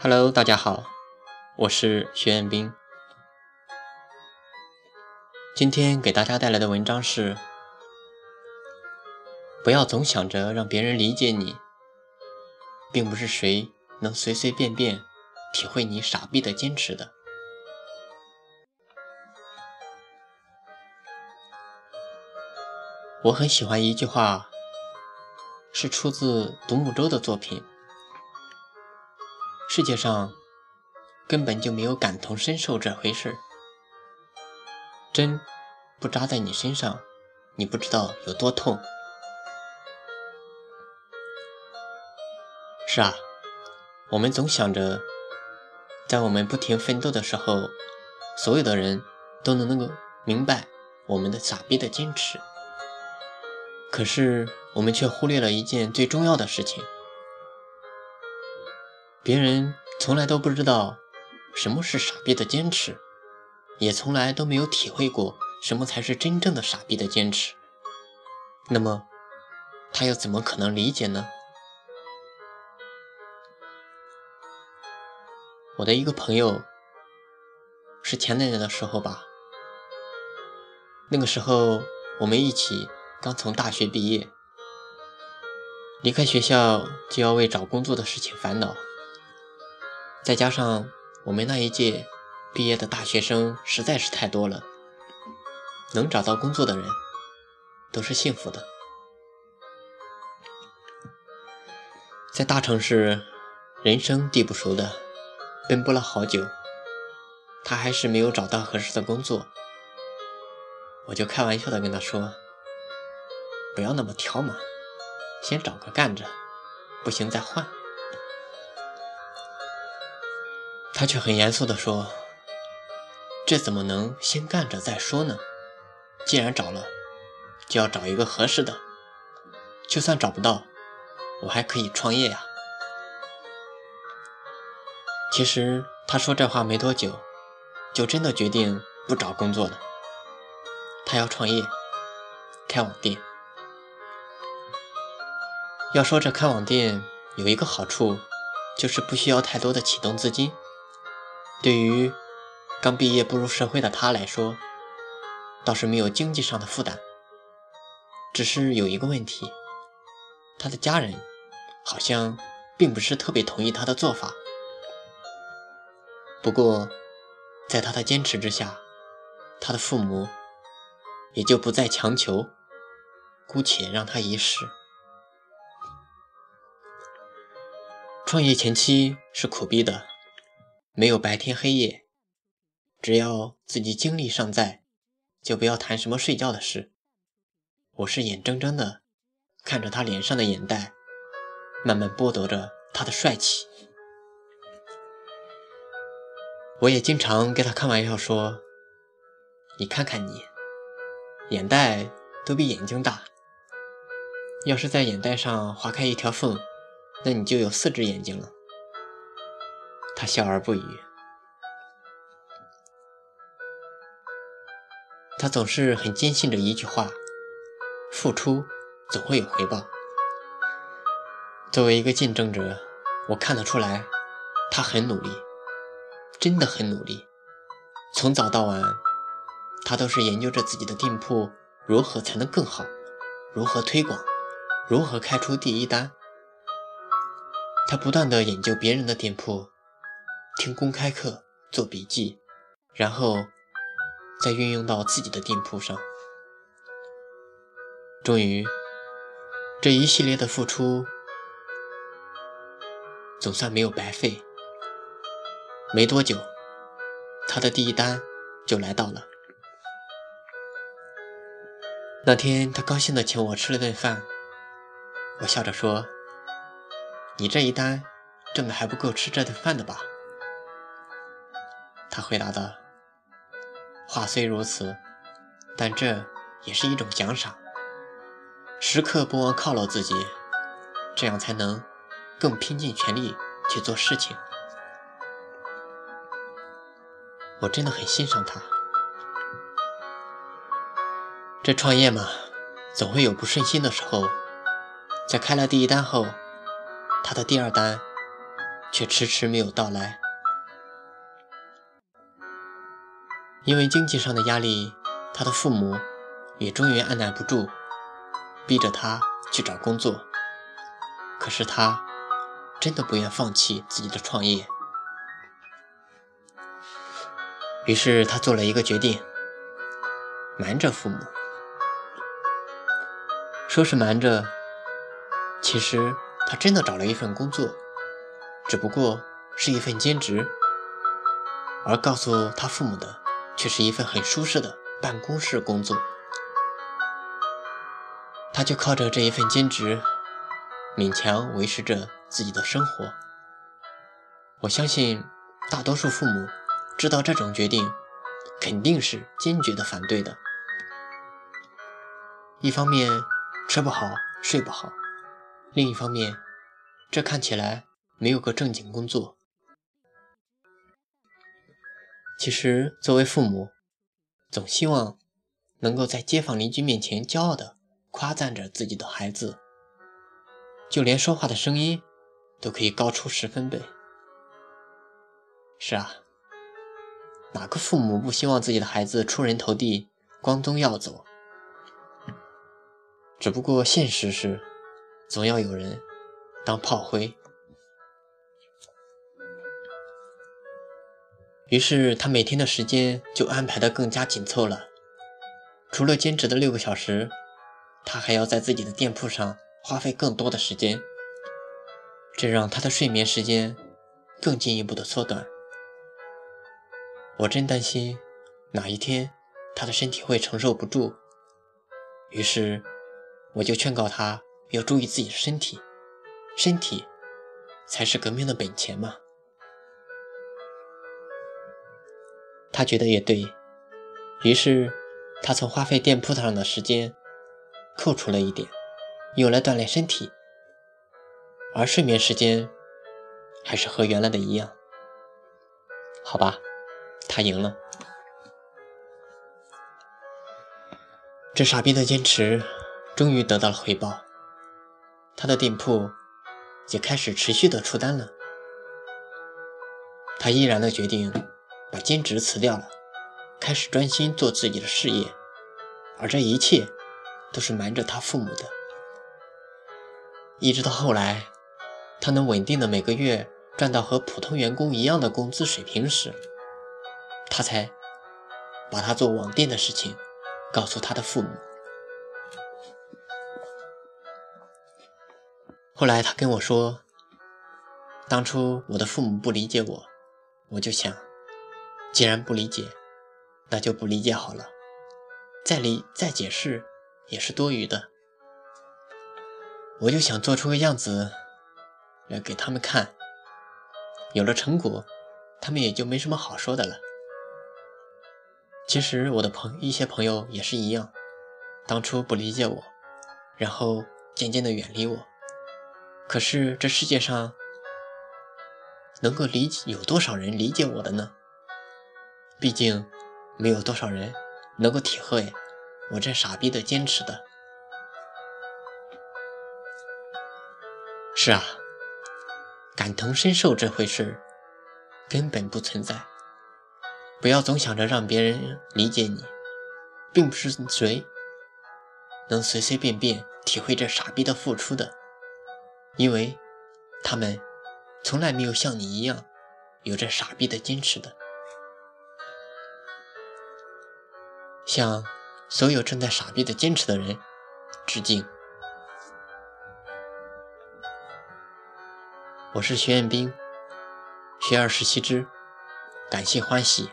Hello，大家好，我是徐彦斌。今天给大家带来的文章是：不要总想着让别人理解你，并不是谁能随随便便体会你傻逼的坚持的。我很喜欢一句话，是出自独木舟的作品。世界上根本就没有感同身受这回事。针不扎在你身上，你不知道有多痛。是啊，我们总想着，在我们不停奋斗的时候，所有的人都能能够明白我们的傻逼的坚持。可是我们却忽略了一件最重要的事情。别人从来都不知道什么是傻逼的坚持，也从来都没有体会过什么才是真正的傻逼的坚持。那么，他又怎么可能理解呢？我的一个朋友，是前两年的时候吧，那个时候我们一起刚从大学毕业，离开学校就要为找工作的事情烦恼。再加上我们那一届毕业的大学生实在是太多了，能找到工作的人都是幸福的。在大城市，人生地不熟的，奔波了好久，他还是没有找到合适的工作。我就开玩笑的跟他说：“不要那么挑嘛，先找个干着，不行再换。”他却很严肃地说：“这怎么能先干着再说呢？既然找了，就要找一个合适的。就算找不到，我还可以创业呀。”其实他说这话没多久，就真的决定不找工作了。他要创业，开网店。要说这开网店有一个好处，就是不需要太多的启动资金。对于刚毕业步入社会的他来说，倒是没有经济上的负担。只是有一个问题，他的家人好像并不是特别同意他的做法。不过，在他的坚持之下，他的父母也就不再强求，姑且让他一试。创业前期是苦逼的。没有白天黑夜，只要自己精力尚在，就不要谈什么睡觉的事。我是眼睁睁的看着他脸上的眼袋，慢慢剥夺着他的帅气。我也经常跟他开玩笑说：“你看看你，眼袋都比眼睛大。要是在眼袋上划开一条缝，那你就有四只眼睛了。”他笑而不语。他总是很坚信着一句话：付出总会有回报。作为一个竞争者，我看得出来，他很努力，真的很努力。从早到晚，他都是研究着自己的店铺如何才能更好，如何推广，如何开出第一单。他不断的研究别人的店铺。听公开课，做笔记，然后再运用到自己的店铺上。终于，这一系列的付出总算没有白费。没多久，他的第一单就来到了。那天，他高兴的请我吃了顿饭。我笑着说：“你这一单挣的还不够吃这顿饭的吧？”他回答道：“话虽如此，但这也是一种奖赏。时刻不忘犒劳自己，这样才能更拼尽全力去做事情。”我真的很欣赏他。这创业嘛，总会有不顺心的时候。在开了第一单后，他的第二单却迟迟没有到来。因为经济上的压力，他的父母也终于按捺不住，逼着他去找工作。可是他真的不愿放弃自己的创业，于是他做了一个决定，瞒着父母。说是瞒着，其实他真的找了一份工作，只不过是一份兼职，而告诉他父母的。却是一份很舒适的办公室工作，他就靠着这一份兼职，勉强维持着自己的生活。我相信大多数父母知道这种决定，肯定是坚决的反对的。一方面吃不好睡不好，另一方面这看起来没有个正经工作。其实，作为父母，总希望能够在街坊邻居面前骄傲地夸赞着自己的孩子，就连说话的声音都可以高出十分贝。是啊，哪个父母不希望自己的孩子出人头地、光宗耀祖？只不过现实是，总要有人当炮灰。于是他每天的时间就安排得更加紧凑了。除了兼职的六个小时，他还要在自己的店铺上花费更多的时间，这让他的睡眠时间更进一步的缩短。我真担心哪一天他的身体会承受不住，于是我就劝告他要注意自己的身体，身体才是革命的本钱嘛。他觉得也对，于是他从花费店铺上的时间扣除了一点，用来锻炼身体，而睡眠时间还是和原来的一样。好吧，他赢了。这傻逼的坚持终于得到了回报，他的店铺也开始持续的出单了。他毅然的决定。把兼职辞掉了，开始专心做自己的事业，而这一切都是瞒着他父母的。一直到后来，他能稳定的每个月赚到和普通员工一样的工资水平时，他才把他做网店的事情告诉他的父母。后来他跟我说，当初我的父母不理解我，我就想。既然不理解，那就不理解好了。再理再解释也是多余的。我就想做出个样子来给他们看，有了成果，他们也就没什么好说的了。其实我的朋一些朋友也是一样，当初不理解我，然后渐渐的远离我。可是这世界上能够理解有多少人理解我的呢？毕竟，没有多少人能够体会我这傻逼的坚持的。是啊，感同身受这回事根本不存在。不要总想着让别人理解你，并不是谁能随随便便体会这傻逼的付出的，因为他们从来没有像你一样有这傻逼的坚持的。向所有正在傻逼的坚持的人致敬。我是徐彦斌，学而时习之，感谢欢喜。